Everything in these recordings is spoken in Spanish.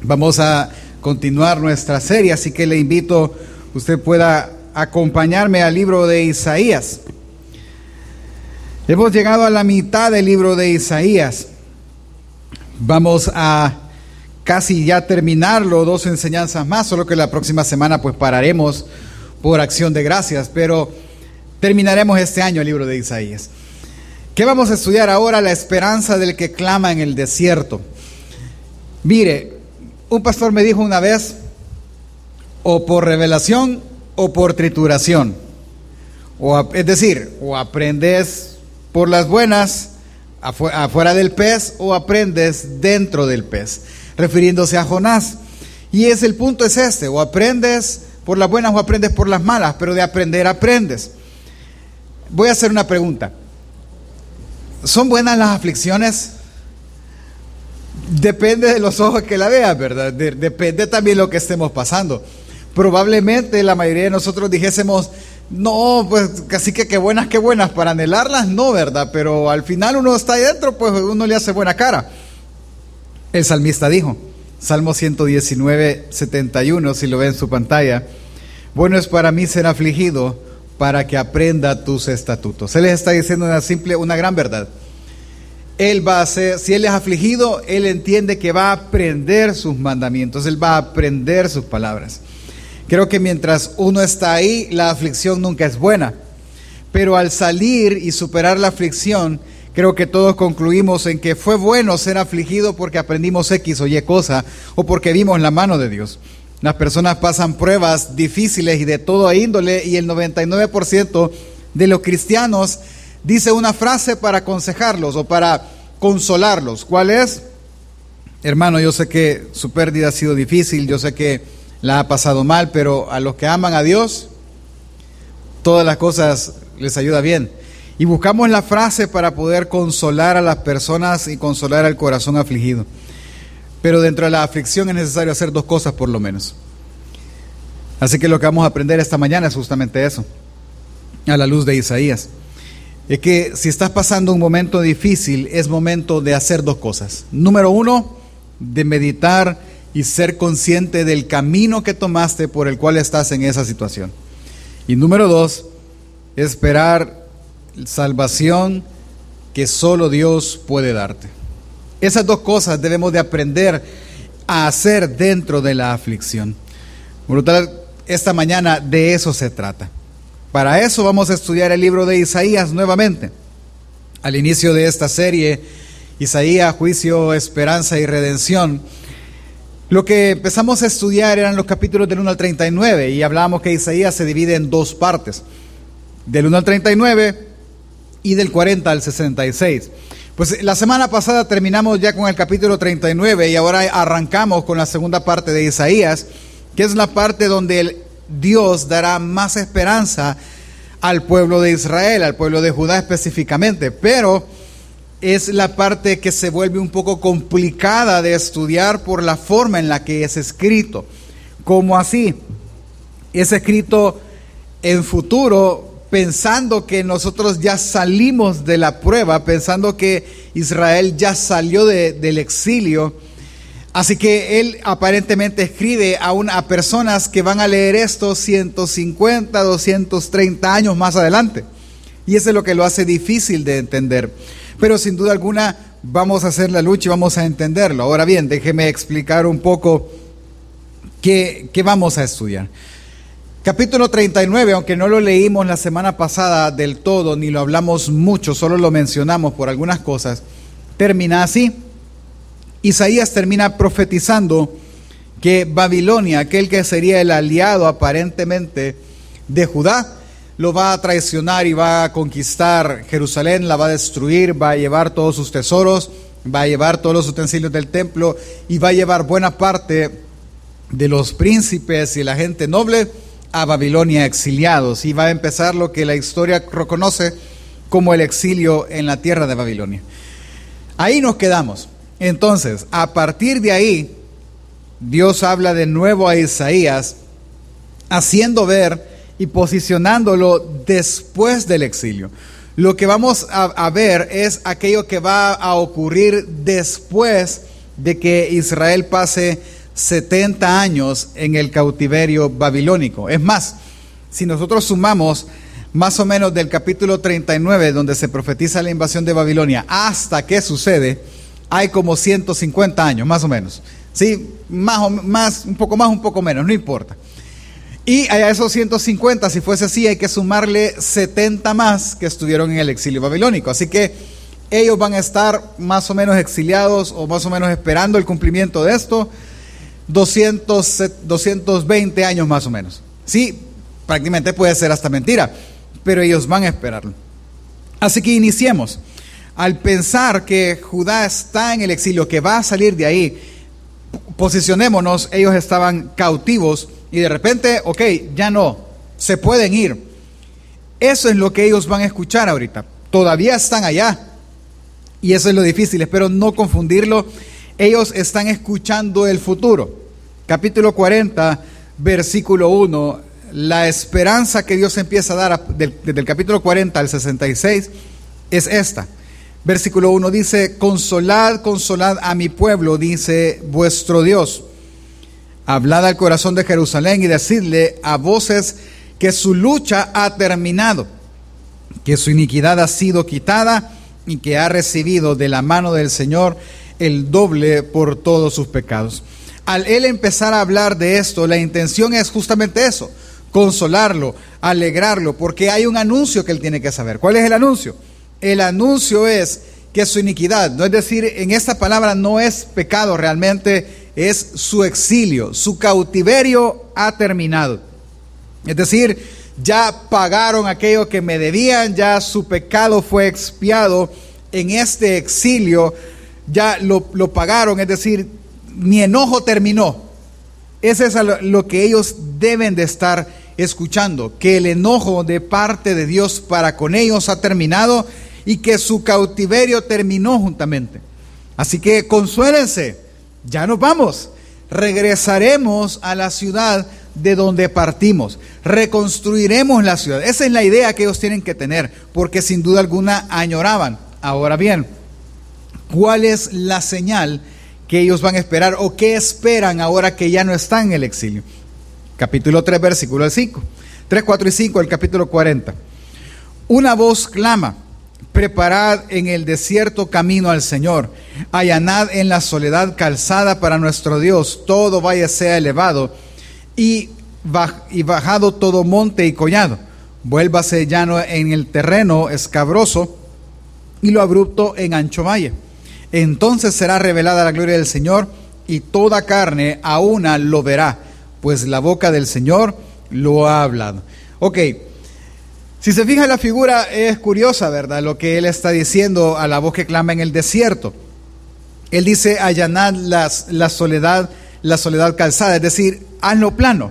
Vamos a continuar nuestra serie, así que le invito, usted pueda acompañarme al libro de Isaías. Hemos llegado a la mitad del libro de Isaías. Vamos a casi ya terminarlo, dos enseñanzas más, solo que la próxima semana pues pararemos por acción de gracias, pero terminaremos este año el libro de Isaías. ¿Qué vamos a estudiar ahora? La esperanza del que clama en el desierto. Mire, un pastor me dijo una vez, o por revelación o por trituración. O, es decir, o aprendes por las buenas afuera del pez o aprendes dentro del pez, refiriéndose a Jonás. Y es el punto es este, o aprendes por las buenas o aprendes por las malas, pero de aprender aprendes. Voy a hacer una pregunta. ¿Son buenas las aflicciones? Depende de los ojos que la veas, ¿verdad? depende también lo que estemos pasando. Probablemente la mayoría de nosotros dijésemos, no, pues casi que qué buenas, qué buenas, para anhelarlas no, ¿verdad? Pero al final uno está ahí dentro, pues uno le hace buena cara. El salmista dijo, Salmo 119, 71, si lo ve en su pantalla, bueno es para mí ser afligido para que aprenda tus estatutos. Él les está diciendo una simple, una gran verdad. Él va a ser, si él es afligido, él entiende que va a aprender sus mandamientos, él va a aprender sus palabras. Creo que mientras uno está ahí, la aflicción nunca es buena. Pero al salir y superar la aflicción, creo que todos concluimos en que fue bueno ser afligido porque aprendimos X o Y cosa o porque vimos la mano de Dios. Las personas pasan pruebas difíciles y de todo índole y el 99% de los cristianos dice una frase para aconsejarlos o para consolarlos. ¿Cuál es? Hermano, yo sé que su pérdida ha sido difícil, yo sé que la ha pasado mal, pero a los que aman a Dios, todas las cosas les ayuda bien. Y buscamos la frase para poder consolar a las personas y consolar al corazón afligido. Pero dentro de la aflicción es necesario hacer dos cosas por lo menos. Así que lo que vamos a aprender esta mañana es justamente eso, a la luz de Isaías es que si estás pasando un momento difícil, es momento de hacer dos cosas. Número uno, de meditar y ser consciente del camino que tomaste por el cual estás en esa situación. Y número dos, esperar salvación que solo Dios puede darte. Esas dos cosas debemos de aprender a hacer dentro de la aflicción. Brutal, esta mañana de eso se trata. Para eso vamos a estudiar el libro de Isaías nuevamente. Al inicio de esta serie, Isaías, juicio, esperanza y redención, lo que empezamos a estudiar eran los capítulos del 1 al 39 y hablábamos que Isaías se divide en dos partes, del 1 al 39 y del 40 al 66. Pues la semana pasada terminamos ya con el capítulo 39 y ahora arrancamos con la segunda parte de Isaías, que es la parte donde el Dios dará más esperanza al pueblo de Israel, al pueblo de Judá específicamente, pero es la parte que se vuelve un poco complicada de estudiar por la forma en la que es escrito. Como así? Es escrito en futuro pensando que nosotros ya salimos de la prueba, pensando que Israel ya salió del exilio Así que él aparentemente escribe a, una, personas que van a leer esto 150, 230 años más adelante. Y eso es lo que lo hace difícil de entender. Pero sin duda alguna vamos a hacer la lucha y vamos a entenderlo. Ahora bien, déjeme explicar un poco qué, qué vamos a estudiar. Capítulo 39, aunque no lo leímos la semana pasada del todo, ni lo hablamos mucho, solo lo mencionamos por algunas cosas, termina así. Isaías termina profetizando que Babilonia, aquel que sería el aliado aparentemente de Judá, lo va a traicionar y va a conquistar Jerusalén, la va a destruir, va a llevar todos sus tesoros, va a llevar todos los utensilios del templo y va a llevar buena parte de los príncipes y la gente noble a Babilonia exiliados y va a empezar lo que la historia reconoce como el exilio en la tierra de Babilonia. Ahí nos quedamos. Entonces, a partir de ahí, Dios habla de nuevo a Isaías, haciendo ver y posicionándolo después del exilio. Lo que vamos a, ver es aquello que va a ocurrir después de que Israel pase 70 años en el cautiverio babilónico. Es más, si nosotros sumamos más o menos del capítulo 39, donde se profetiza la invasión de Babilonia, hasta que sucede, hay como 150 años, más o menos. Sí, más o más, un poco más, un poco menos, no importa. Y a esos 150, si fuese así, hay que sumarle 70 más que estuvieron en el exilio babilónico. Así que ellos van a estar más o menos exiliados o más o menos esperando el cumplimiento de esto 200, 220 años más o menos. Sí, prácticamente puede ser hasta mentira, pero ellos van a esperarlo. Así que iniciemos. Al pensar que Judá está en el exilio, que va a salir de ahí, posicionémonos, ellos estaban cautivos y de repente, ok, ya no, se pueden ir. Eso es lo que ellos van a escuchar ahorita. Todavía están allá. Y eso es lo difícil, espero no confundirlo. Ellos están escuchando el futuro. Capítulo 40, versículo 1, la esperanza que Dios empieza a dar desde el capítulo 40 al 66 es esta. Versículo 1 dice, consolad, consolad a mi pueblo, dice vuestro Dios. Hablad al corazón de Jerusalén y decidle a voces que su lucha ha terminado, que su iniquidad ha sido quitada y que ha recibido de la mano del Señor el doble por todos sus pecados. Al él empezar a hablar de esto, la intención es justamente eso, consolarlo, alegrarlo, porque hay un anuncio que él tiene que saber. ¿Cuál es el anuncio? El anuncio es que su iniquidad, no es decir, en esta palabra no es pecado realmente, es su exilio, su cautiverio ha terminado. Es decir, ya pagaron aquello que me debían, ya su pecado fue expiado en este exilio, ya lo, pagaron, es decir, mi enojo terminó. Ese es lo que ellos deben de estar escuchando, que el enojo de parte de Dios para con ellos ha terminado y que su cautiverio terminó juntamente. Así que consuélense ya nos vamos. Regresaremos a la ciudad de donde partimos. Reconstruiremos la ciudad. Esa es la idea que ellos tienen que tener, porque sin duda alguna añoraban. Ahora bien, ¿cuál es la señal que ellos van a esperar o qué esperan ahora que ya no están en el exilio? Capítulo 3, versículo 5. 3, 4 y 5 del capítulo 40. Una voz clama Preparad en el desierto camino al Señor. Allanad en la soledad calzada para nuestro Dios. Todo vaya sea elevado y, bajado todo monte y collado. Vuélvase llano en el terreno escabroso y lo abrupto en ancho valle. Entonces será revelada la gloria del Señor y toda carne a una lo verá, pues la boca del Señor lo ha hablado. Si se fija la figura es curiosa, ¿verdad? Lo que él está diciendo a la voz que clama en el desierto. Él dice allanad la soledad, la soledad calzada, es decir, hazlo plano.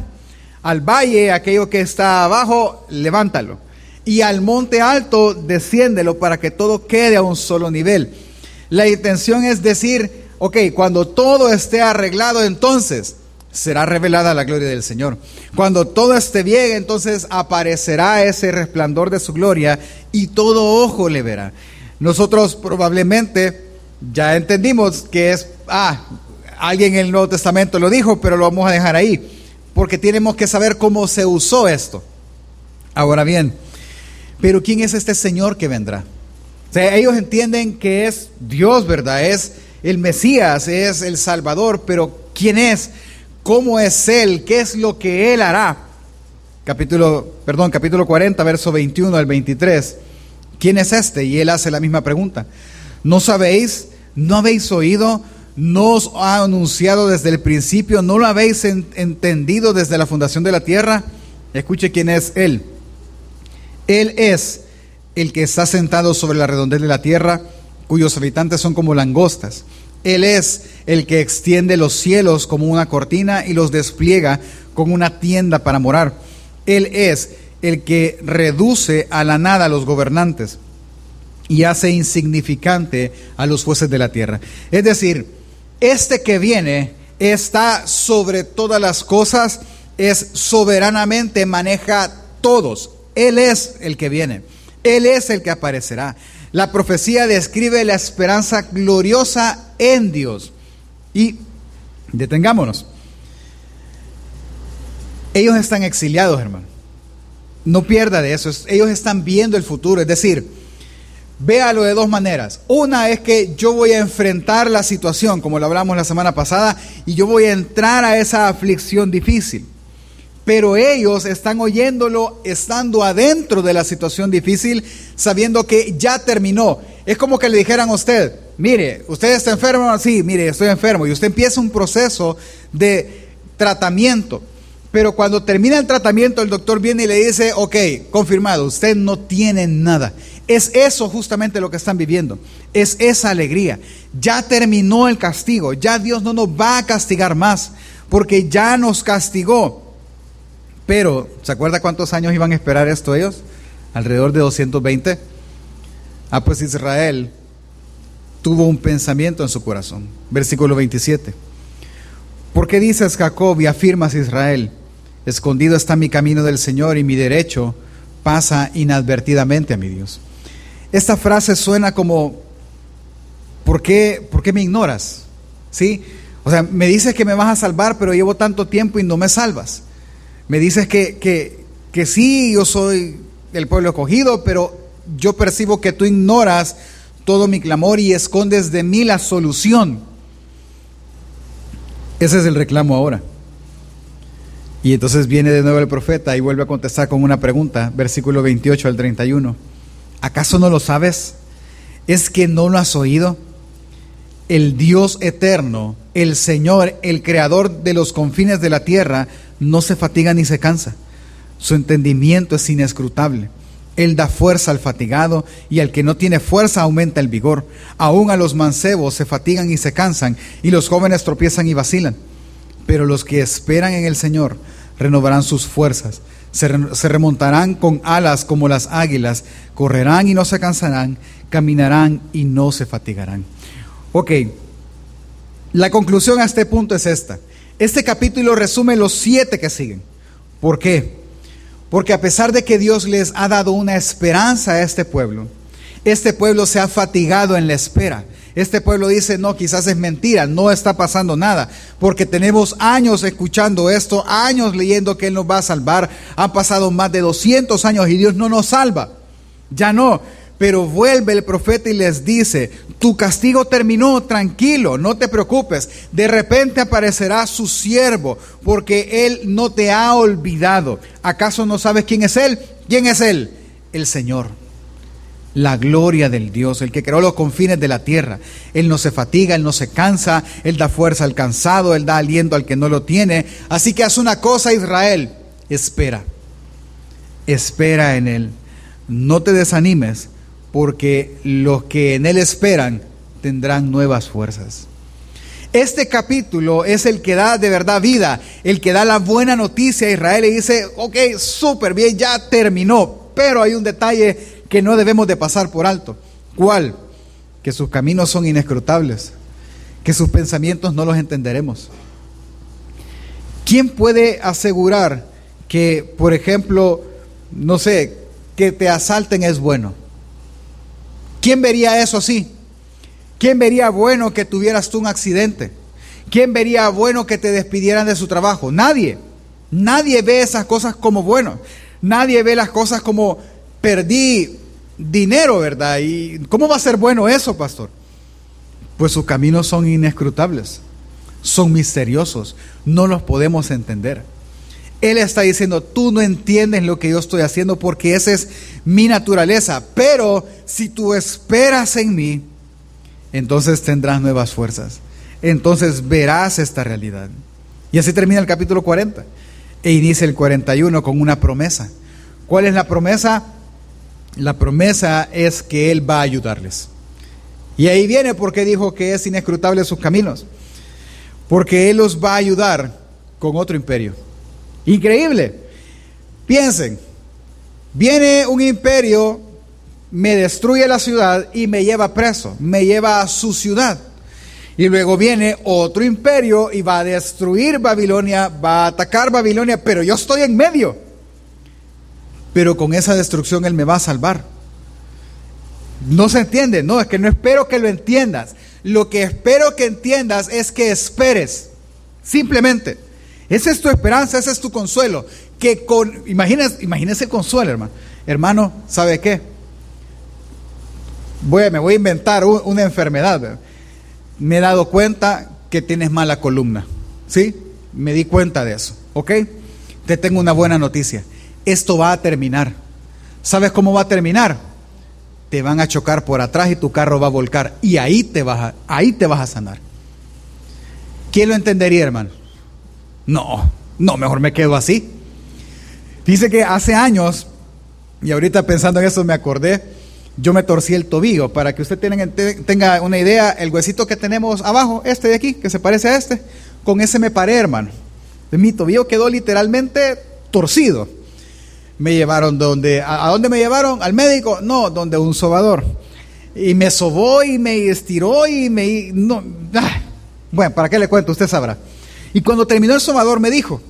Al valle, aquello que está abajo, levántalo. Y al monte alto, desciéndelo para que todo quede a un solo nivel. La intención es decir, ok, cuando todo esté arreglado, entonces será revelada la gloria del Señor. Cuando todo esté bien, entonces aparecerá ese resplandor de su gloria y todo ojo le verá. Nosotros probablemente ya entendimos que es, ah, alguien en el Nuevo Testamento lo dijo, pero lo vamos a dejar ahí, porque tenemos que saber cómo se usó esto. Ahora bien, pero ¿quién es este Señor que vendrá? O ellos entienden que es Dios, ¿verdad? Es el Mesías, es el Salvador, pero ¿quién es? Cómo es Él, qué es lo que Él hará. Capítulo, perdón, capítulo 40, verso 21 al 23. ¿Quién es este? Y Él hace la misma pregunta. ¿No sabéis? ¿No habéis oído? ¿No os ha anunciado desde el principio? ¿No lo habéis entendido desde la fundación de la tierra? Escuche quién es Él. Él es el que está sentado sobre la redondez de la tierra, cuyos habitantes son como langostas él es el que extiende los cielos como una cortina y los despliega como una tienda para morar. Él es el que reduce a la nada a los gobernantes y hace insignificante a los jueces de la tierra. Es decir, este que viene está sobre todas las cosas, es soberanamente, maneja todos. Él es el que viene. Él es el que aparecerá. La profecía describe la esperanza gloriosa en Dios. Y detengámonos. Ellos están exiliados, hermano. No pierda de eso. Ellos están viendo el futuro. Es decir, véalo de dos maneras. Una es que yo voy a enfrentar la situación, como lo hablamos la semana pasada, y yo voy a entrar a esa aflicción difícil. Pero ellos están oyéndolo estando adentro de la situación difícil, sabiendo que ya terminó. Es como que le dijeran a usted, mire, usted está enfermo, sí, mire, estoy enfermo, y usted empieza un proceso de tratamiento. Pero cuando termina el tratamiento, el doctor viene y le dice, ok, confirmado, usted no tiene nada. Es eso justamente lo que están viviendo. Es esa alegría. Ya terminó el castigo. Ya Dios no nos va a castigar más. Porque ya nos castigó. Pero, ¿se acuerda cuántos años iban a esperar esto ellos? Alrededor de 220. Ah, pues Israel tuvo un pensamiento en su corazón. Versículo 27. ¿Por qué dices Jacob y afirmas Israel? Escondido está mi camino del Señor y mi derecho pasa inadvertidamente a mi Dios. Esta frase suena como, ¿por qué, ¿por qué me ignoras? ¿Sí? O sea, me dices que me vas a salvar, pero llevo tanto tiempo y no me salvas. Me dices que, que, que sí, yo soy el pueblo escogido, pero yo percibo que tú ignoras todo mi clamor y escondes de mí la solución. Ese es el reclamo ahora. Y entonces viene de nuevo el profeta y vuelve a contestar con una pregunta, versículo 28 al 31. ¿Acaso no lo sabes? ¿Es que no lo has oído? El Dios eterno, el Señor, el creador de los confines de la tierra, no se fatiga ni se cansa. Su entendimiento es inescrutable. Él da fuerza al fatigado y al que no tiene fuerza aumenta el vigor. Aún a los mancebos se fatigan y se cansan y los jóvenes tropiezan y vacilan. Pero los que esperan en el Señor renovarán sus fuerzas, se, remontarán con alas como las águilas, correrán y no se cansarán, caminarán y no se fatigarán. Ok, la conclusión a este punto es esta. Este capítulo resume los siete que siguen. ¿Por qué? Porque a pesar de que Dios les ha dado una esperanza a este pueblo, este pueblo se ha fatigado en la espera. Este pueblo dice, no, quizás es mentira, no está pasando nada, porque tenemos años escuchando esto, años leyendo que Él nos va a salvar. Han pasado más de 200 años y Dios no nos salva. Ya no. Pero vuelve el profeta y les dice, tu castigo terminó, tranquilo, no te preocupes. De repente aparecerá su siervo, porque Él no te ha olvidado. ¿Acaso no sabes quién es Él? ¿Quién es Él? El Señor la gloria del Dios, el que creó los confines de la tierra. Él no se fatiga, Él no se cansa, Él da fuerza al cansado, Él da aliento al que no lo tiene. Así que haz una cosa, Israel, espera, espera en Él. No te desanimes, porque los que en Él esperan tendrán nuevas fuerzas. Este capítulo es el que da de verdad vida, el que da la buena noticia a Israel y dice, ok, súper bien, ya terminó, pero hay un detalle que no debemos de pasar por alto. ¿Cuál? Que sus caminos son inescrutables, que sus pensamientos no los entenderemos. ¿Quién puede asegurar que, por ejemplo, no sé, que te asalten es bueno? ¿Quién vería eso así? ¿Quién vería bueno que tuvieras tú un accidente? ¿Quién vería bueno que te despidieran de su trabajo? Nadie. Nadie ve esas cosas como bueno. Nadie ve las cosas como perdí dinero, ¿verdad? ¿Y cómo va a ser bueno eso, pastor? Pues sus caminos son inescrutables, son misteriosos, no los podemos entender. Él está diciendo, tú no entiendes lo que yo estoy haciendo porque esa es mi naturaleza, pero si tú esperas en mí, entonces tendrás nuevas fuerzas, entonces verás esta realidad. Y así termina el capítulo 40 e inicia el 41 con una promesa. ¿Cuál es la promesa? la promesa es que Él va a ayudarles. Y ahí viene porque dijo que es inescrutable sus caminos. Porque Él los va a ayudar con otro imperio. Increíble. Piensen, viene un imperio, me destruye la ciudad y me lleva preso, me lleva a su ciudad. Y luego viene otro imperio y va a destruir Babilonia, va a atacar Babilonia, pero yo estoy en medio pero con esa destrucción Él me va a salvar. No se entiende, no, es que no espero que lo entiendas. Lo que espero que entiendas es que esperes, simplemente. Esa es tu esperanza, ese es tu consuelo. Que con, imagínese, imagínese el consuelo, hermano. Hermano, ¿sabe qué? Voy, me voy a inventar una enfermedad. Me he dado cuenta que tienes mala columna. ¿Sí? Me di cuenta de eso. ¿Ok? Te tengo una buena noticia. Esto va a terminar. ¿Sabes cómo va a terminar? Te van a chocar por atrás y tu carro va a volcar. Y ahí te vas ahí te vas a sanar. ¿Quién lo entendería, hermano? No, no, mejor me quedo así. Dice que hace años, y ahorita pensando en eso me acordé, yo me torcí el tobillo. Para que usted tenga una idea, el huesito que tenemos abajo, este de aquí, que se parece a este, con ese me paré, hermano. Mi tobillo quedó literalmente torcido. Me llevaron donde, ¿a, dónde me llevaron? ¿Al médico? No, donde un sobador. Y me sobó y me estiró y me... No. Bueno, ¿para qué le cuento? Usted sabrá. Y cuando terminó el sobador me dijo,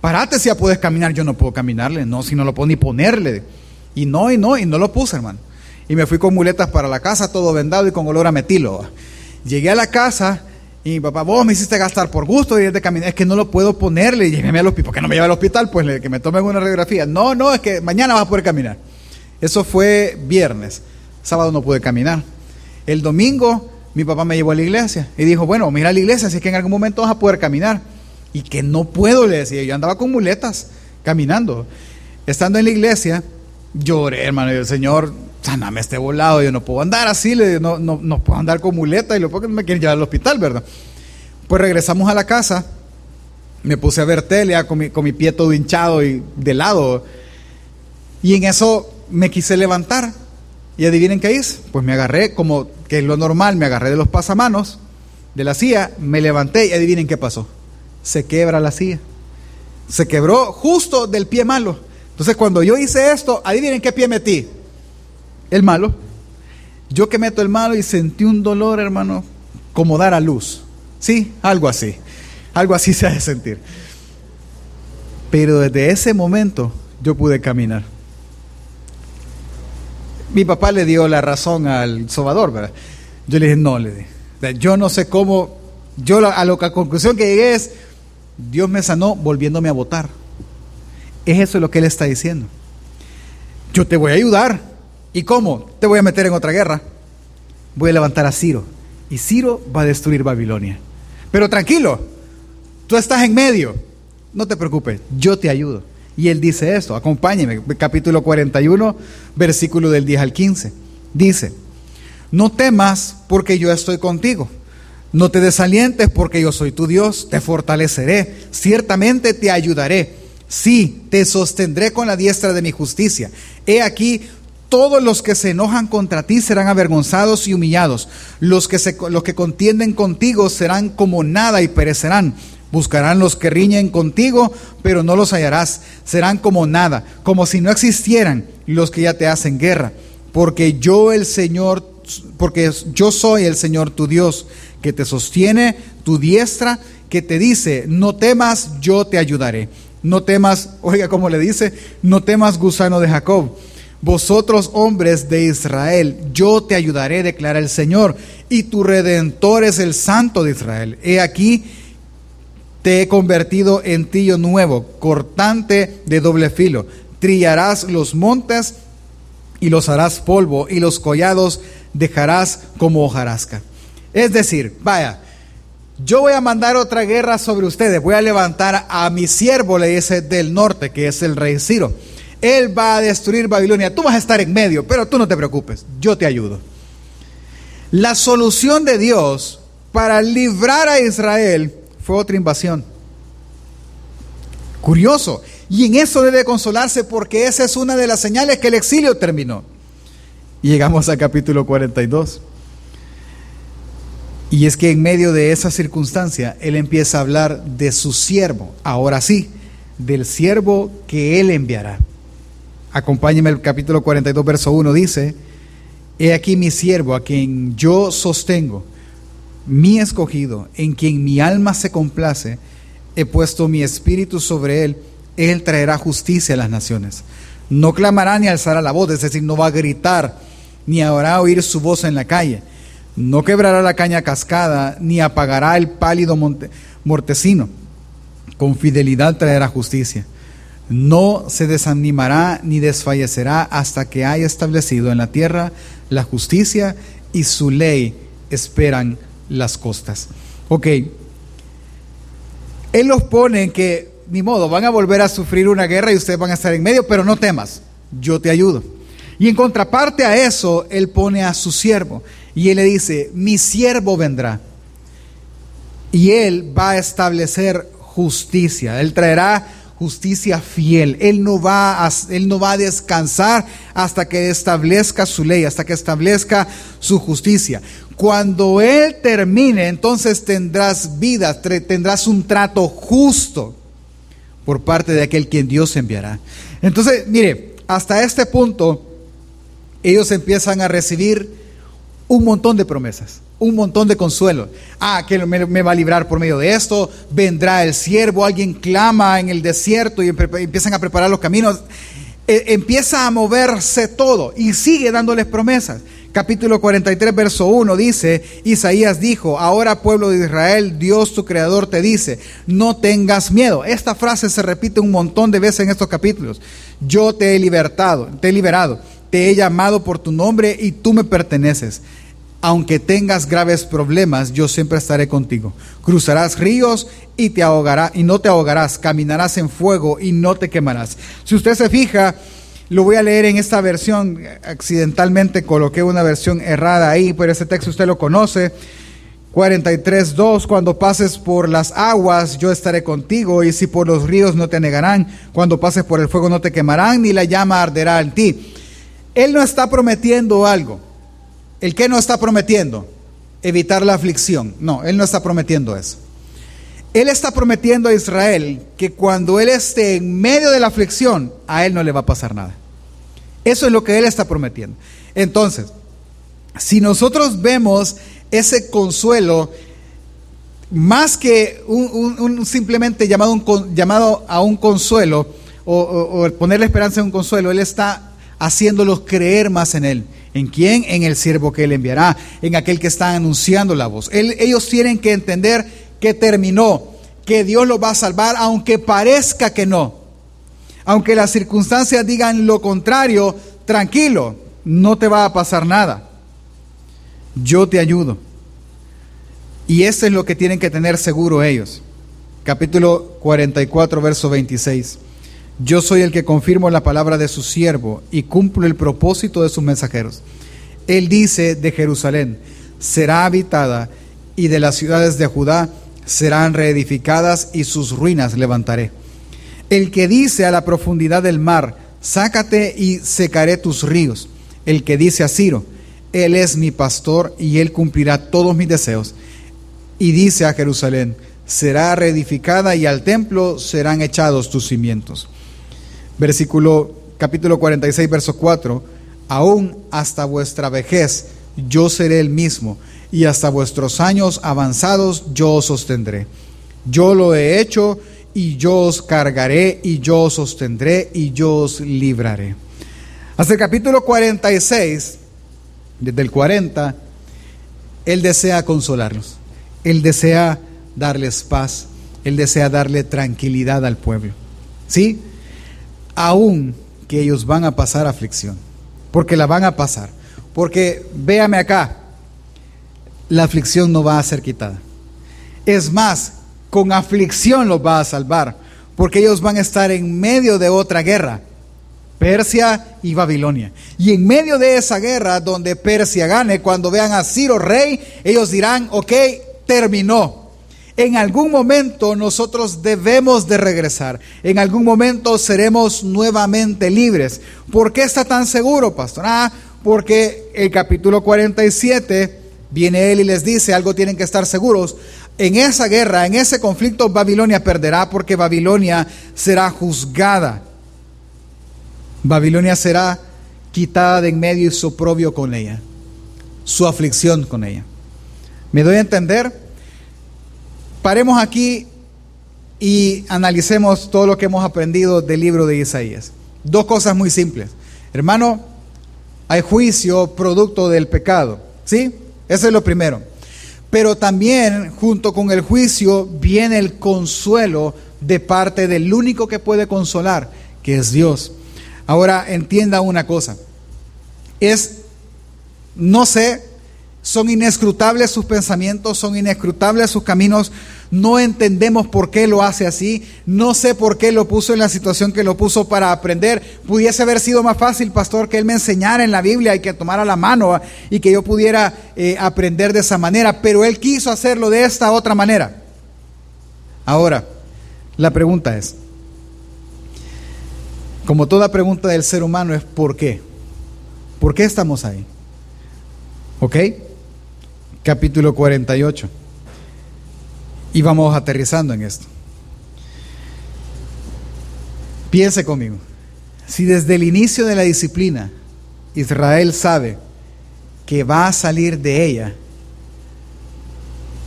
parate si ya puedes caminar. Yo no puedo caminarle, no, si no lo puedo ni ponerle. Y no, y no, y no lo puse, hermano. Y me fui con muletas para la casa, todo vendado y con olor a metilo. Llegué a la casa y mi papá, vos me hiciste gastar por gusto y de caminar. Es que no lo puedo ponerle. Y lléveme al hospital. ¿Por qué no me lleva al hospital? Pues que me tomen una radiografía. No, no, es que mañana vas a poder caminar. Eso fue viernes. Sábado no pude caminar. El domingo mi papá me llevó a la iglesia y dijo, bueno, mira a la iglesia, así que en algún momento vas a poder caminar. Y que no puedo, le decía. Yo andaba con muletas caminando. Estando en la iglesia, lloré, hermano, y el Señor, saname este volado, yo no puedo andar así, no, no, no puedo andar con muletas y lo que me quieren llevar al hospital, ¿verdad? Pues regresamos a la casa, me puse a ver tele con mi, con mi pie todo hinchado y de lado, y en eso me quise levantar, y adivinen qué hice, pues me agarré como que es lo normal, me agarré de los pasamanos de la silla, me levanté y adivinen qué pasó, se quebra la silla, se quebró justo del pie malo. Entonces cuando yo hice esto, adivinen qué pie metí, el malo. Yo que meto el malo y sentí un dolor, hermano, como dar a luz. Sí, algo así. Algo así se ha de sentir. Pero desde ese momento yo pude caminar. Mi papá le dio la razón al sobador, ¿verdad? Yo le dije, no, le dije. Yo no sé cómo, yo a la conclusión que llegué es, Dios me sanó volviéndome a votar. Es eso lo que él está diciendo. Yo te voy a ayudar, ¿Y cómo? Te voy a meter en otra guerra. Voy a levantar a Ciro. Y Ciro va a destruir Babilonia. Pero tranquilo, tú estás en medio. No te preocupes, yo te ayudo. Y él dice esto, acompáñeme, capítulo 41, versículo del 10 al 15. Dice, no temas porque yo estoy contigo. No te desalientes porque yo soy tu Dios, te fortaleceré, ciertamente te ayudaré. Sí, te sostendré con la diestra de mi justicia. He aquí, todos los que se enojan contra ti serán avergonzados y humillados. Los que, se, los que contienden contigo serán como nada y perecerán. Buscarán los que riñen contigo, pero no los hallarás. Serán como nada, como si no existieran los que ya te hacen guerra. Porque yo el Señor, porque yo soy el Señor tu Dios, que te sostiene tu diestra, que te dice, no temas, yo te ayudaré. No temas, oiga como le dice, no temas gusano de Jacob vosotros hombres de Israel, yo te ayudaré, declara el Señor, y tu redentor es el Santo de Israel. He aquí, te he convertido en tillo nuevo, cortante de doble filo. Trillarás los montes y los harás polvo, y los collados dejarás como hojarasca. Es decir, vaya, yo voy a mandar otra guerra sobre ustedes, voy a levantar a mi siervo, le dice, del norte, que es el rey Ciro él va a destruir Babilonia. Tú vas a estar en medio, pero tú no te preocupes, yo te ayudo. La solución de Dios para librar a Israel fue otra invasión. Curioso. Y en eso debe consolarse porque esa es una de las señales que el exilio terminó. Y llegamos al capítulo 42. Y es que en medio de esa circunstancia, él empieza a hablar de su siervo, ahora sí, del siervo que él enviará. Acompáñeme el capítulo 42, verso 1, dice, He aquí mi siervo, a quien yo sostengo, mi escogido, en quien mi alma se complace, he puesto mi espíritu sobre él, él traerá justicia a las naciones. No clamará ni alzará la voz, es decir, no va a gritar, ni hará oír su voz en la calle. No quebrará la caña cascada, ni apagará el pálido mortecino con fidelidad traerá justicia. No se desanimará ni desfallecerá hasta que haya establecido en la tierra la justicia y su ley esperan las costas. Ok, Él los pone en que, ni modo, van a volver a sufrir una guerra y ustedes van a estar en medio, pero no temas, yo te ayudo. Y en contraparte a eso, Él pone a su siervo y Él le dice, mi siervo vendrá y Él va a establecer justicia, Él traerá justicia fiel. Él no va a, él no va a descansar hasta que establezca su ley, hasta que establezca su justicia. Cuando Él termine, entonces tendrás vida, tendrás un trato justo por parte de aquel quien Dios enviará. Entonces, mire, hasta este punto, ellos empiezan a recibir un montón de promesas un montón de consuelo. Ah, que me, va a librar por medio de esto, vendrá el siervo, alguien clama en el desierto y empiezan a preparar los caminos. E, empieza a moverse todo y sigue dándoles promesas. Capítulo 43, verso 1 dice, Isaías dijo, ahora pueblo de Israel, Dios tu creador te dice, no tengas miedo. Esta frase se repite un montón de veces en estos capítulos. Yo te he libertado, te he liberado, te he llamado por tu nombre y tú me perteneces aunque tengas graves problemas, yo siempre estaré contigo. Cruzarás ríos y te ahogará y no te ahogarás, caminarás en fuego y no te quemarás. Si usted se fija, lo voy a leer en esta versión, accidentalmente coloqué una versión errada ahí, pero ese texto usted lo conoce. 43.2, cuando pases por las aguas, yo estaré contigo, y si por los ríos no te negarán, cuando pases por el fuego no te quemarán, ni la llama arderá en ti. Él no está prometiendo algo. ¿El qué no está prometiendo? Evitar la aflicción. No, Él no está prometiendo eso. Él está prometiendo a Israel que cuando Él esté en medio de la aflicción, a Él no le va a pasar nada. Eso es lo que Él está prometiendo. Entonces, si nosotros vemos ese consuelo, más que un, simplemente llamado, a un consuelo o, o, poner la esperanza en un consuelo, Él está haciéndolos creer más en Él. ¿En quién? En el siervo que Él enviará, en aquel que está anunciando la voz. ellos tienen que entender que terminó, que Dios los va a salvar, aunque parezca que no. Aunque las circunstancias digan lo contrario, tranquilo, no te va a pasar nada. Yo te ayudo. Y eso es lo que tienen que tener seguro ellos. Capítulo 44, verso 26. Yo soy el que confirmo la palabra de su siervo y cumplo el propósito de sus mensajeros. Él dice de Jerusalén, será habitada y de las ciudades de Judá serán reedificadas y sus ruinas levantaré. El que dice a la profundidad del mar, sácate y secaré tus ríos. El que dice a Ciro, Él es mi pastor y Él cumplirá todos mis deseos. Y dice a Jerusalén, será reedificada y al templo serán echados tus cimientos versículo capítulo 46, verso 4, aún hasta vuestra vejez yo seré el mismo, y hasta vuestros años avanzados yo os sostendré. Yo lo he hecho, y yo os cargaré, y yo os sostendré, y yo os libraré. Hasta el capítulo 46, desde el 40, Él desea consolarlos, Él desea darles paz, Él desea darle tranquilidad al pueblo. ¿Sí? Aún que ellos van a pasar aflicción, porque la van a pasar. Porque véame acá, la aflicción no va a ser quitada. Es más, con aflicción los va a salvar, porque ellos van a estar en medio de otra guerra, Persia y Babilonia. Y en medio de esa guerra, donde Persia gane, cuando vean a Ciro rey, ellos dirán, ok, terminó en algún momento nosotros debemos de regresar. En algún momento seremos nuevamente libres. ¿Por qué está tan seguro, pastor? Ah, porque el capítulo 47 viene él y les dice, algo tienen que estar seguros. En esa guerra, en ese conflicto, Babilonia perderá porque Babilonia será juzgada. Babilonia será quitada de en medio y su oprobio con ella, su aflicción con ella. ¿Me doy a entender? Paremos aquí y analicemos todo lo que hemos aprendido del libro de Isaías. Dos cosas muy simples. Hermano, hay juicio producto del pecado. ¿Sí? Eso es lo primero. pero también junto con el juicio viene el consuelo de parte del único que puede consolar, que es Dios. Ahora entienda una cosa, es, no sé, son inescrutables sus pensamientos, son inescrutables sus caminos, no entendemos por qué lo hace así, no sé por qué lo puso en la situación que lo puso para aprender. Pudiese haber sido más fácil, pastor, que él me enseñara en la Biblia y que tomara la mano y que yo pudiera eh, aprender de esa manera, pero él quiso hacerlo de esta otra manera. Ahora, la pregunta es, como toda pregunta del ser humano es ¿por qué? ¿Por qué estamos ahí? ¿Ok? Capítulo 48. Y vamos aterrizando en esto. Piense conmigo. Si desde el inicio de la disciplina Israel sabe que va a salir de ella,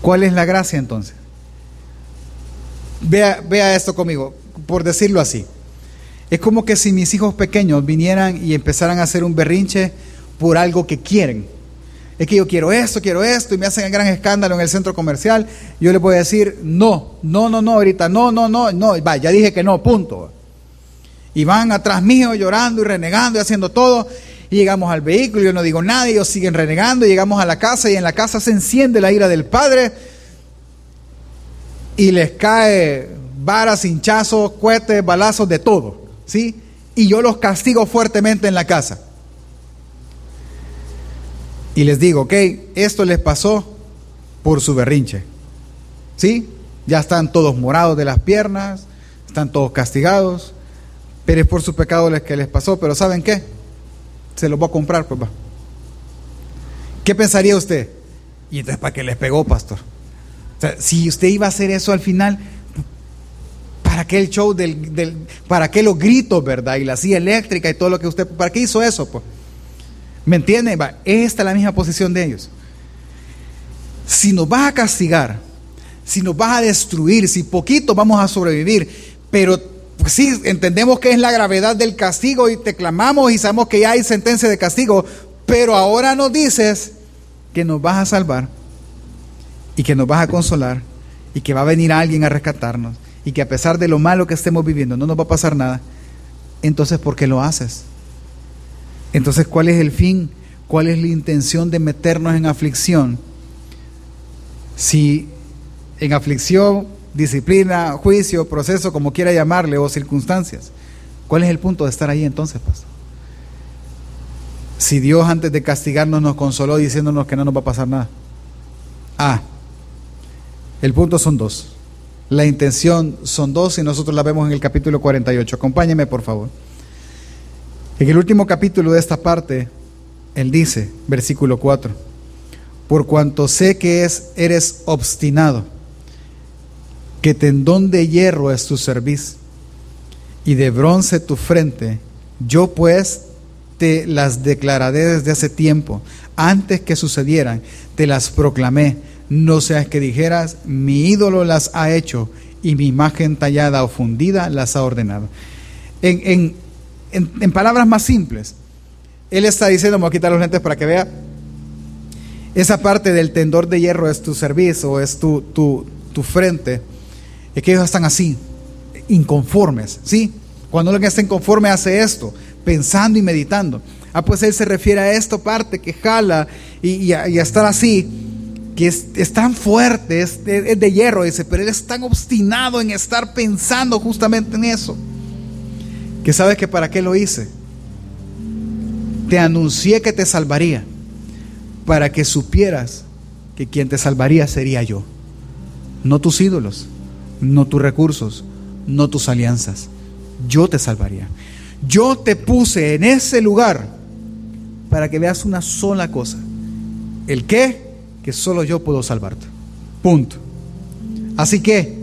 ¿cuál es la gracia entonces? Vea, vea esto conmigo, por decirlo así. Es como que si mis hijos pequeños vinieran y empezaran a hacer un berrinche por algo que quieren. Es que yo quiero esto, quiero esto, y me hacen el gran escándalo en el centro comercial. Yo les voy a decir, no, no, no, no, ahorita, no, no, no, no, va, ya dije que no, punto. Y van atrás mío llorando y renegando y haciendo todo. Y llegamos al vehículo, yo no digo nada, ellos siguen renegando, y llegamos a la casa y en la casa se enciende la ira del Padre y les cae varas, hinchazos, cohetes, balazos, de todo. ¿sí? Y yo los castigo fuertemente en la casa. Y les digo, ok, esto les pasó por su berrinche. ¿Sí? Ya están todos morados de las piernas, están todos castigados, pero es por su pecado que les pasó. Pero ¿saben qué? Se los voy a comprar, pues va. ¿Qué pensaría usted? Y entonces, ¿para qué les pegó, pastor? Si usted iba a hacer eso al final, ¿Para qué el show del, para qué los gritos, verdad? Y la silla eléctrica y todo lo que usted, ¿para qué hizo eso? Pues? ¿Me entiende? Esta es la misma posición de ellos. Si nos vas a castigar, si nos vas a destruir, si poquito vamos a sobrevivir, pero pues sí, entendemos que es la gravedad del castigo y te clamamos y sabemos que ya hay sentencia de castigo, pero ahora nos dices que nos vas a salvar y que nos vas a consolar y que va a venir alguien a rescatarnos y que a pesar de lo malo que estemos viviendo no nos va a pasar nada, entonces ¿por qué lo haces? Entonces, ¿cuál es el fin? ¿Cuál es la intención de meternos en aflicción? Si en aflicción, disciplina, juicio, proceso, como quiera llamarle, o circunstancias, ¿cuál es el punto de estar ahí entonces, pastor? Si Dios antes de castigarnos nos consoló diciéndonos que no nos va a pasar nada. Ah, el punto son dos. La intención son dos y nosotros la vemos en el capítulo 48. Acompáñeme, por favor. En el último capítulo de esta parte, él dice, versículo 4, por cuanto sé que es, eres obstinado, que tendón de hierro es tu cerviz y de bronce tu frente, yo pues te las declararé desde hace tiempo, antes que sucedieran, te las proclamé no seas que dijeras, mi ídolo las ha hecho y mi imagen tallada o fundida las ha ordenado. En, palabras más simples, él está diciendo, me voy a quitar los lentes para que vea, esa parte del tendor de hierro es tu servicio, es tu, tu, tu frente, es que ellos están así, inconformes, ¿sí? Cuando alguien está inconforme hace esto, pensando y meditando. Ah, pues él se refiere a esta parte que jala y, a, estar así que es, tan fuerte, es, de hierro, dice, pero él es tan obstinado en estar pensando justamente en eso, que sabes que para qué lo hice. Te anuncié que te salvaría, para que supieras que quien te salvaría sería yo, no tus ídolos, no tus recursos, no tus alianzas, yo te salvaría. Yo te puse en ese lugar para que veas una sola cosa. ¿El qué? que solo yo puedo salvarte. Punto. Así que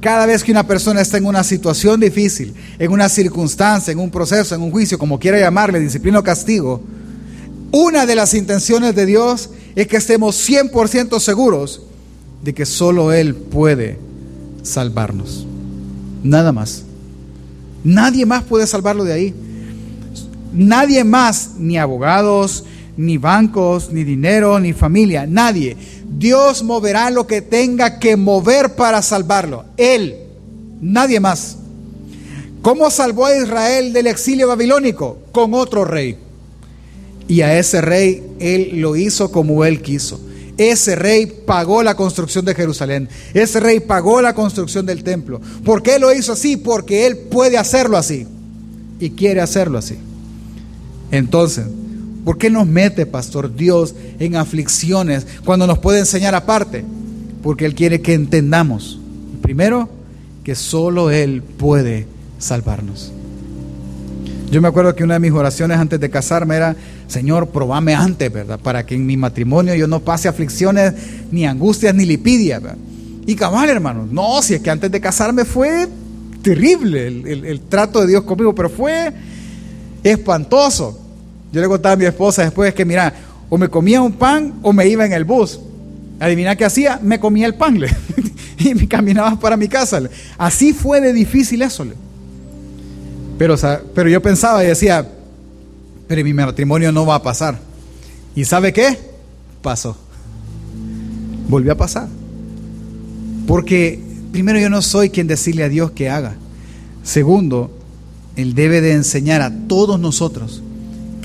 cada vez que una persona está en una situación difícil, en una circunstancia, en un proceso, en un juicio, como quiera llamarle, disciplina o castigo, una de las intenciones de Dios es que estemos 100% seguros de que solo Él puede salvarnos. Nada más. Nadie más puede salvarlo de ahí. Nadie más, ni abogados, ni bancos, ni dinero, ni familia, nadie. Dios moverá lo que tenga que mover para salvarlo. Él, nadie más. ¿Cómo salvó a Israel del exilio babilónico? Con otro rey. Y a ese rey él lo hizo como él quiso. Ese rey pagó la construcción de Jerusalén. Ese rey pagó la construcción del templo. ¿Por qué lo hizo así? Porque él puede hacerlo así. Y quiere hacerlo así. Entonces, ¿por qué nos mete, pastor Dios, en aflicciones cuando nos puede enseñar aparte? Porque Él quiere que entendamos, primero, que solo Él puede salvarnos. Yo me acuerdo que una de mis oraciones antes de casarme era, Señor, probame antes, ¿verdad? Para que en mi matrimonio yo no pase aflicciones, ni angustias, ni lipidia. Y cabal, hermano, no, si es que antes de casarme fue terrible el, el trato de Dios conmigo, pero fue espantoso. Yo le contaba a mi esposa después que, mira, o me comía un pan o me iba en el bus. Adivina qué hacía, me comía el pan y me caminaba para mi casa. Así fue de difícil eso. Pero, pero yo pensaba y decía, pero mi matrimonio no va a pasar. ¿Y sabe qué? Pasó. Volvió a pasar. Porque primero yo no soy quien decirle a Dios que haga. Segundo, Él debe de enseñar a todos nosotros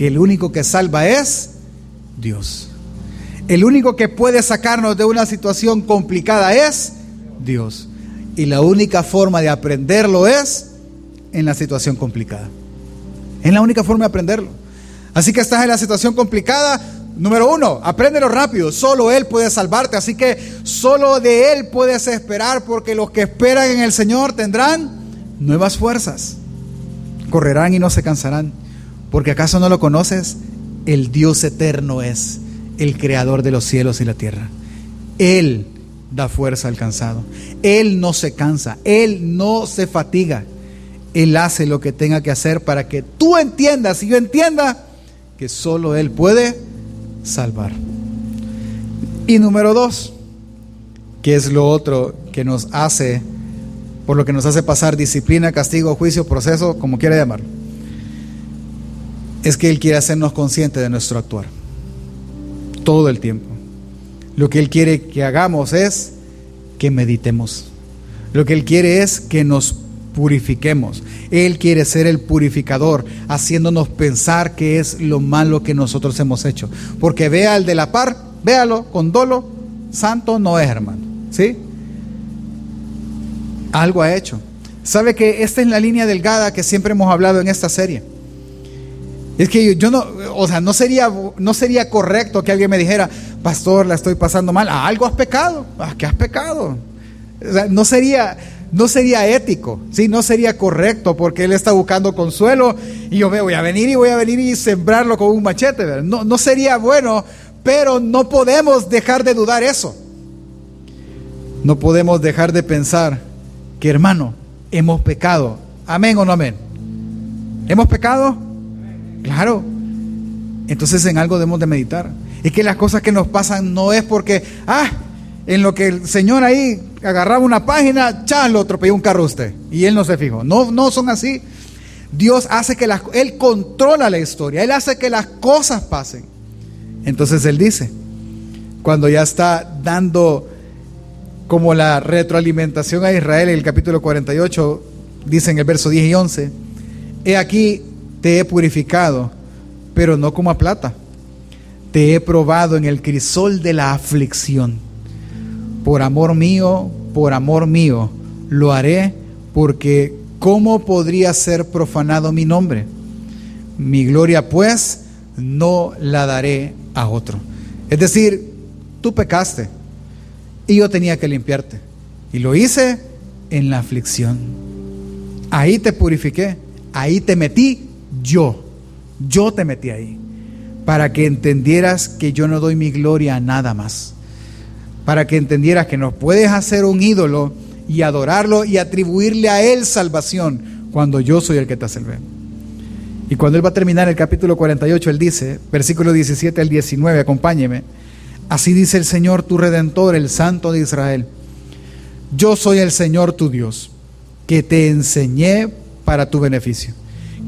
el único que salva es Dios. El único que puede sacarnos de una situación complicada es Dios. Y la única forma de aprenderlo es en la situación complicada. Es la única forma de aprenderlo. Así que estás en la situación complicada. Número uno, apréndelo rápido. Solo Él puede salvarte. Así que solo de Él puedes esperar porque los que esperan en el Señor tendrán nuevas fuerzas. Correrán y no se cansarán. Porque acaso no lo conoces? El Dios eterno es el creador de los cielos y la tierra. Él da fuerza al cansado. Él no se cansa. Él no se fatiga. Él hace lo que tenga que hacer para que tú entiendas y yo entienda que solo Él puede salvar. Y número dos, que es lo otro que nos hace, por lo que nos hace pasar disciplina, castigo, juicio, proceso, como quiera llamarlo es que Él quiere hacernos conscientes de nuestro actuar. Todo el tiempo. Lo que Él quiere que hagamos es que meditemos. Lo que Él quiere es que nos purifiquemos. Él quiere ser el purificador, haciéndonos pensar que es lo malo que nosotros hemos hecho. Porque vea al de la par, véalo con dolo, santo no es, hermano. ¿Sí? Algo ha hecho. ¿Sabe que esta es la línea delgada que siempre hemos hablado en esta serie? Es que yo no, o sea, no sería, no sería correcto que alguien me dijera, pastor, la estoy pasando mal. Ah, algo has pecado. Ah, ¿qué has pecado? no sería, no sería ético, ¿sí? no sería correcto porque él está buscando consuelo y yo me voy a venir y voy a venir y sembrarlo con un machete. No, no sería bueno, pero no podemos dejar de dudar eso. No podemos dejar de pensar que hermano, hemos pecado. Amén o no amén. ¿Hemos pecado? Claro. Entonces en algo debemos de meditar. Es que las cosas que nos pasan no es porque, ah, en lo que el Señor ahí agarraba una página, chas, lo atropelló un carro usted. Y él no se fijó. No, no son así. Dios hace que las, Él controla la historia. Él hace que las cosas pasen. Entonces Él dice, cuando ya está dando como la retroalimentación a Israel en el capítulo 48, dice en el verso 10 y 11, he aquí te he purificado, pero no como a plata. Te he probado en el crisol de la aflicción. Por amor mío, por amor mío, lo haré porque ¿cómo podría ser profanado mi nombre? Mi gloria pues no la daré a otro. Es decir, tú pecaste y yo tenía que limpiarte. Y lo hice en la aflicción. Ahí te purifiqué, ahí te metí yo, yo te metí ahí, para que entendieras que yo no doy mi gloria a nada más, para que entendieras que no puedes hacer un ídolo y adorarlo y atribuirle a él salvación cuando yo soy el que te salvé. Y cuando él va a terminar el capítulo 48, él dice, versículo 17 al 19, acompáñeme, así dice el Señor tu redentor, el Santo de Israel, yo soy el Señor tu Dios, que te enseñé para tu beneficio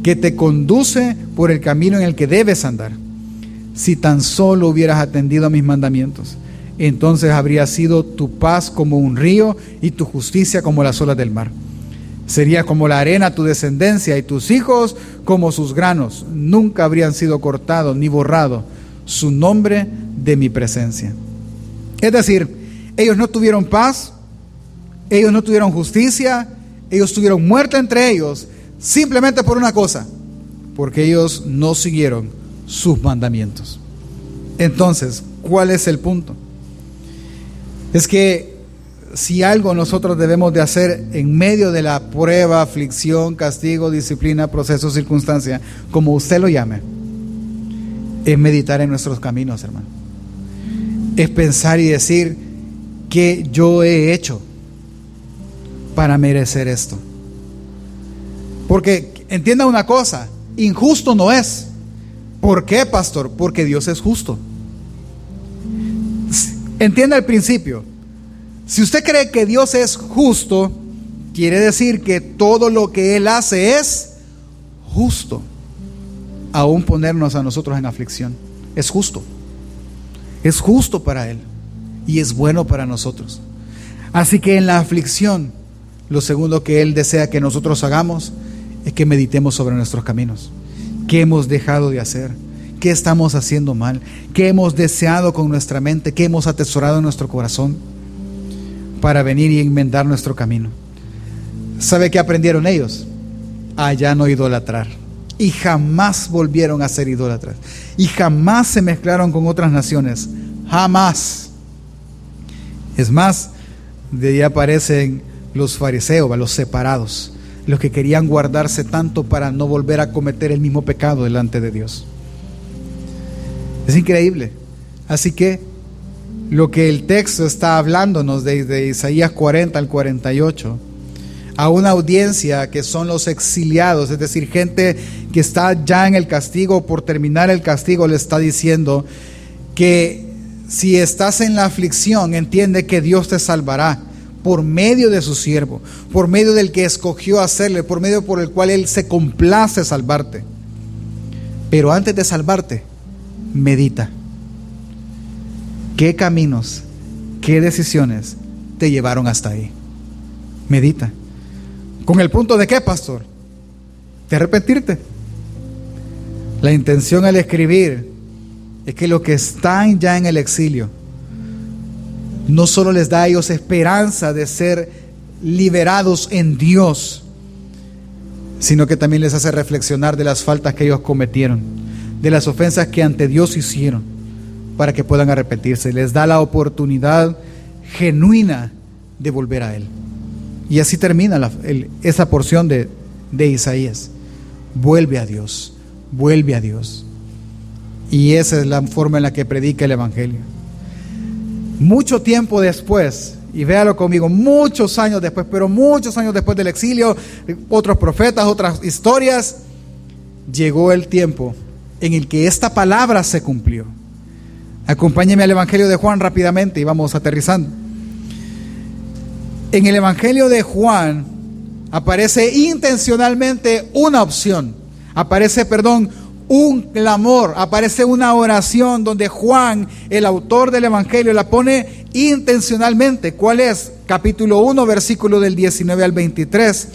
que te conduce por el camino en el que debes andar. Si tan solo hubieras atendido a mis mandamientos, entonces habría sido tu paz como un río y tu justicia como las olas del mar. Sería como la arena tu descendencia y tus hijos como sus granos. Nunca habrían sido cortados ni borrado su nombre de mi presencia. Es decir, ellos no tuvieron paz, ellos no tuvieron justicia, ellos tuvieron muerte entre ellos, simplemente por una cosa, porque ellos no siguieron sus mandamientos. Entonces, ¿cuál es el punto? Es que si algo nosotros debemos de hacer en medio de la prueba, aflicción, castigo, disciplina, proceso, circunstancia, como usted lo llame, es meditar en nuestros caminos, hermano. Es pensar y decir que yo he hecho para merecer esto. Porque entienda una cosa, injusto no es. ¿Por qué, pastor? Porque Dios es justo. Entienda el principio. Si usted cree que Dios es justo, quiere decir que todo lo que Él hace es justo. Aún ponernos a nosotros en aflicción. Es justo. Es justo para Él. Y es bueno para nosotros. Así que en la aflicción, lo segundo que Él desea que nosotros hagamos es que meditemos sobre nuestros caminos. ¿Qué hemos dejado de hacer? ¿Qué estamos haciendo mal? ¿Qué hemos deseado con nuestra mente? ¿Qué hemos atesorado en nuestro corazón? para venir y enmendar nuestro camino. ¿Sabe qué aprendieron ellos? A no idolatrar. Y jamás volvieron a ser idólatras. Y jamás se mezclaron con otras naciones. Jamás. Es más, de ahí aparecen los fariseos, los separados, los que querían guardarse tanto para no volver a cometer el mismo pecado delante de Dios. Es increíble. Así que lo que el texto está hablándonos desde Isaías 40 al 48, a una audiencia que son los exiliados, es decir, gente que está ya en el castigo, por terminar el castigo, le está diciendo que si estás en la aflicción, entiende que Dios te salvará por medio de su siervo, por medio del que escogió hacerle, por medio por el cual Él se complace salvarte. Pero antes de salvarte, medita. ¿Qué caminos, qué decisiones te llevaron hasta ahí? Medita. ¿Con el punto de qué, pastor? De arrepentirte. La intención al escribir es que los que están ya en el exilio, no solo les da a ellos esperanza de ser liberados en Dios, sino que también les hace reflexionar de las faltas que ellos cometieron, de las ofensas que ante Dios hicieron para que puedan arrepentirse. Les da la oportunidad genuina de volver a Él. Y así termina esa porción de, de Isaías. Vuelve a Dios, vuelve a Dios. Y esa es la forma en la que predica el Evangelio. Mucho tiempo después, y véalo conmigo, muchos años después, pero muchos años después del exilio, otros profetas, otras historias, llegó el tiempo en el que esta palabra se cumplió. Acompáñeme al Evangelio de Juan rápidamente y vamos aterrizando. En el Evangelio de Juan aparece intencionalmente una opción, aparece, perdón, un clamor, aparece una oración donde Juan, el autor del Evangelio, la pone intencionalmente. ¿Cuál es? Capítulo 1, versículo del 19 al 23.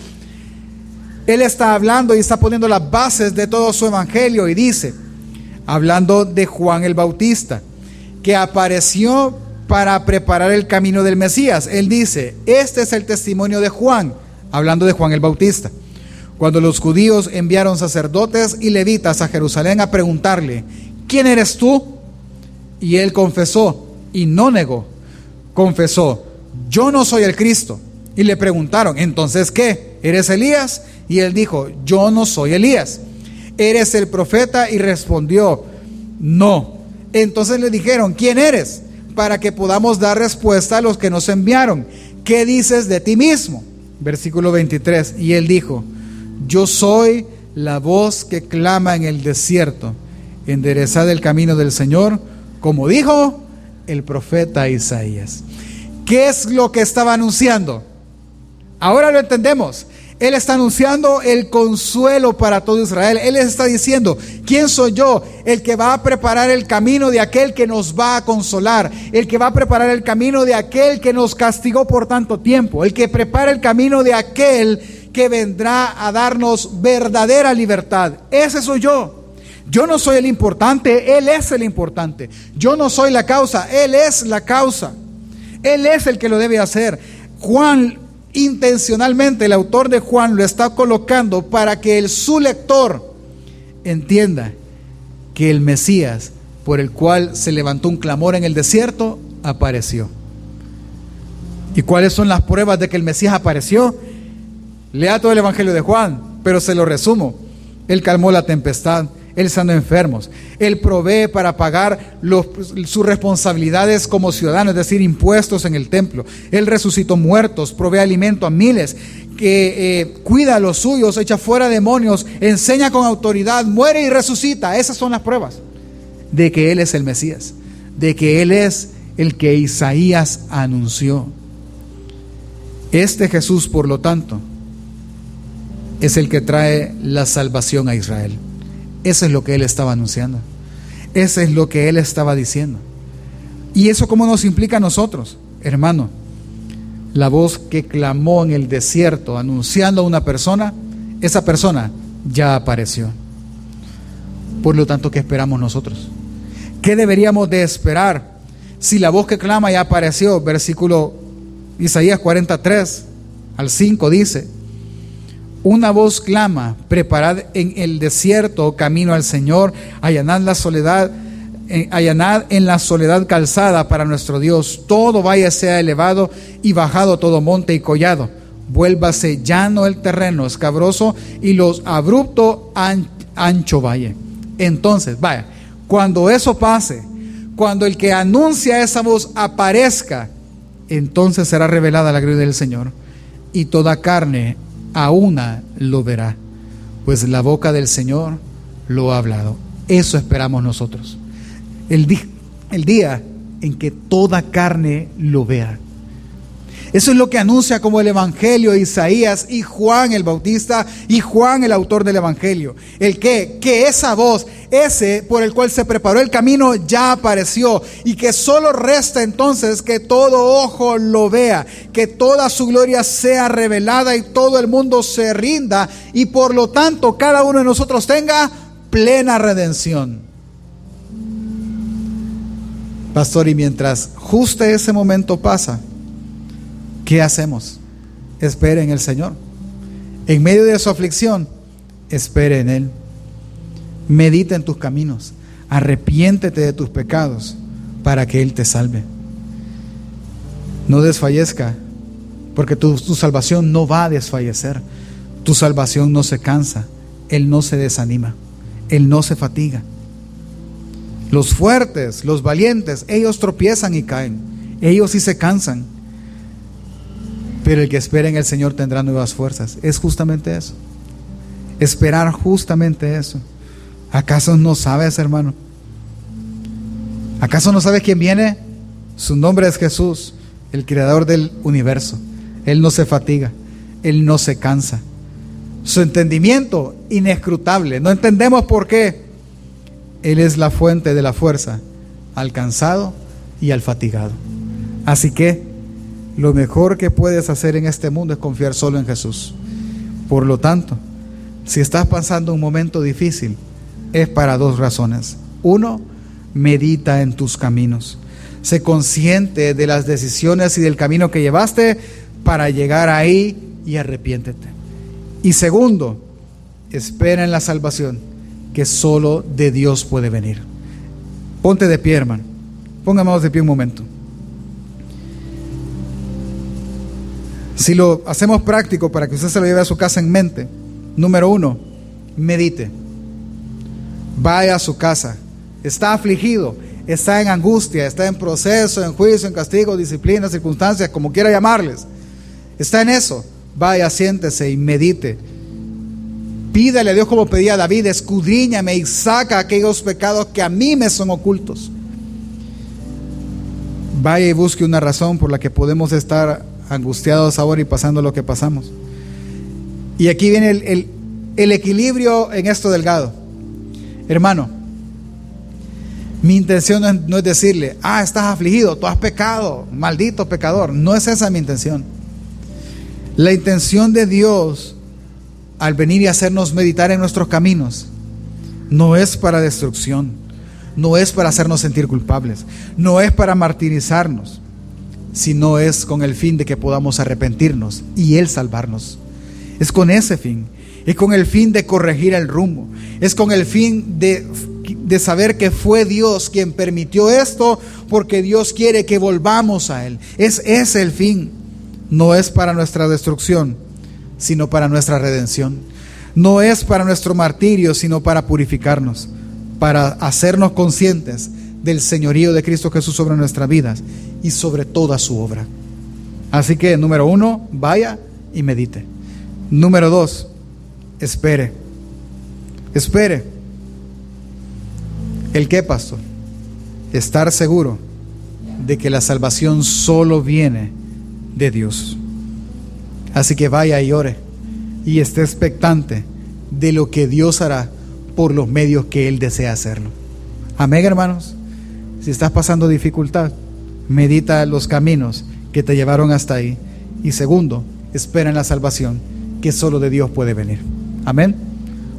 Él está hablando y está poniendo las bases de todo su Evangelio y dice, hablando de Juan el Bautista, que apareció para preparar el camino del Mesías. Él dice, este es el testimonio de Juan, hablando de Juan el Bautista. Cuando los judíos enviaron sacerdotes y levitas a Jerusalén a preguntarle, ¿quién eres tú? Y él confesó y no negó. Confesó, yo no soy el Cristo. Y le preguntaron, entonces ¿qué? ¿Eres Elías? Y él dijo, yo no soy Elías. ¿Eres el profeta? Y respondió, no. Entonces le dijeron, ¿quién eres? Para que podamos dar respuesta a los que nos enviaron. ¿Qué dices de ti mismo? Versículo 23. Y él dijo, yo soy la voz que clama en el desierto, enderezad el camino del Señor, como dijo el profeta Isaías. ¿Qué es lo que estaba anunciando? Ahora lo entendemos. Él está anunciando el consuelo para todo Israel. Él está diciendo, ¿quién soy yo? El que va a preparar el camino de aquel que nos va a consolar. El que va a preparar el camino de aquel que nos castigó por tanto tiempo. El que prepara el camino de aquel que vendrá a darnos verdadera libertad. Ese soy yo. Yo no soy el importante, Él es el importante. Yo no soy la causa, Él es la causa. Él es el que lo debe hacer. Juan intencionalmente el autor de Juan lo está colocando para que el, su lector entienda que el Mesías por el cual se levantó un clamor en el desierto apareció. ¿Y cuáles son las pruebas de que el Mesías apareció? Lea todo el Evangelio de Juan, pero se lo resumo. Él calmó la tempestad, él sanó enfermos. Él provee para pagar sus responsabilidades como ciudadano, es decir, impuestos en el templo. Él resucitó muertos, provee alimento a miles, que eh, cuida a los suyos, echa fuera demonios, enseña con autoridad, muere y resucita. Esas son las pruebas de que Él es el Mesías, de que Él es el que Isaías anunció. Este Jesús, por lo tanto, es el que trae la salvación a Israel. Eso es lo que él estaba anunciando. Eso es lo que él estaba diciendo. ¿Y eso cómo nos implica a nosotros? Hermano, la voz que clamó en el desierto anunciando a una persona, esa persona ya apareció. Por lo tanto, ¿qué esperamos nosotros? ¿Qué deberíamos de esperar si la voz que clama ya apareció? Versículo Isaías 43 al 5 dice, una voz clama, preparad en el desierto camino al Señor, allanad la soledad, eh, allanad en la soledad calzada para nuestro Dios. Todo vaya sea elevado y bajado todo monte y collado. Vuélvase llano el terreno escabroso y los abrupto ancho valle. Entonces, vaya, cuando eso pase, cuando el que anuncia esa voz aparezca, entonces será revelada la gloria del Señor y toda carne a una lo verá, pues la boca del Señor lo ha hablado. Eso esperamos nosotros. El, el día en que toda carne lo vea. Eso es lo que anuncia como el Evangelio Isaías y Juan el Bautista y Juan el autor del Evangelio. El que, que esa voz, ese por el cual se preparó el camino ya apareció y que solo resta entonces que todo ojo lo vea, que toda su gloria sea revelada y todo el mundo se rinda y por lo tanto cada uno de nosotros tenga plena redención. Pastor, y mientras justo ese momento pasa, ¿qué hacemos? Espere en el Señor. En medio de su aflicción, espere en Él. Medita en tus caminos. Arrepiéntete de tus pecados para que Él te salve. No desfallezca, porque tu, tu salvación no va a desfallecer. Tu salvación no se cansa. Él no se desanima. Él no se fatiga. Los fuertes, los valientes, ellos tropiezan y caen. Ellos sí se cansan pero el que espera en el Señor tendrá nuevas fuerzas. Es justamente eso. Esperar justamente eso. ¿Acaso no sabes, hermano? ¿Acaso no sabes quién viene? Su nombre es Jesús, el creador del universo. Él no se fatiga, Él no se cansa. Su entendimiento inescrutable. No entendemos por qué. Él es la fuente de la fuerza al cansado y al fatigado. Así que lo mejor que puedes hacer en este mundo es confiar solo en Jesús. Por lo tanto, si estás pasando un momento difícil, es para dos razones. Uno, medita en tus caminos. Sé consciente de las decisiones y del camino que llevaste para llegar ahí y arrepiéntete. Y segundo, espera en la salvación que solo de Dios puede venir. Ponte de pie, hermano. Pónganos de pie un momento. Si lo hacemos práctico para que usted se lo lleve a su casa en mente, número uno, medite. Vaya a su casa. Está afligido, está en angustia, está en proceso, en juicio, en castigo, disciplina, circunstancias, como quiera llamarles. Está en eso. Vaya, siéntese y medite. Pídale a Dios como pedía David, escudriñame y saca aquellos pecados que a mí me son ocultos. Vaya y busque una razón por la que podemos estar angustiados ahora y pasando lo que pasamos. Y aquí viene el, el equilibrio en esto delgado. Hermano, mi intención no es, decirle, ah, estás afligido, tú has pecado, maldito pecador. No es esa mi intención. La intención de Dios al venir y hacernos meditar en nuestros caminos no es para destrucción, no es para hacernos sentir culpables, no es para martirizarnos, sino es con el fin de que podamos arrepentirnos y Él salvarnos. Es con ese fin, es con el fin de corregir el rumbo, es con el fin de de saber que fue Dios quien permitió esto, porque Dios quiere que volvamos a Él. Es ese el fin. No es para nuestra destrucción, sino para nuestra redención. No es para nuestro martirio, sino para purificarnos, para hacernos conscientes del señorío de Cristo Jesús sobre nuestras vidas y sobre toda su obra. Así que, número uno, vaya y medite. Número dos, espere. Espere. ¿El qué, pastor? Estar seguro de que la salvación solo viene de Dios. Así que vaya y ore y esté expectante de lo que Dios hará por los medios que Él desea hacerlo. Amén, hermanos. Si estás pasando dificultad, medita los caminos que te llevaron hasta ahí. Y segundo, espera en la salvación que solo de Dios puede venir. Amén.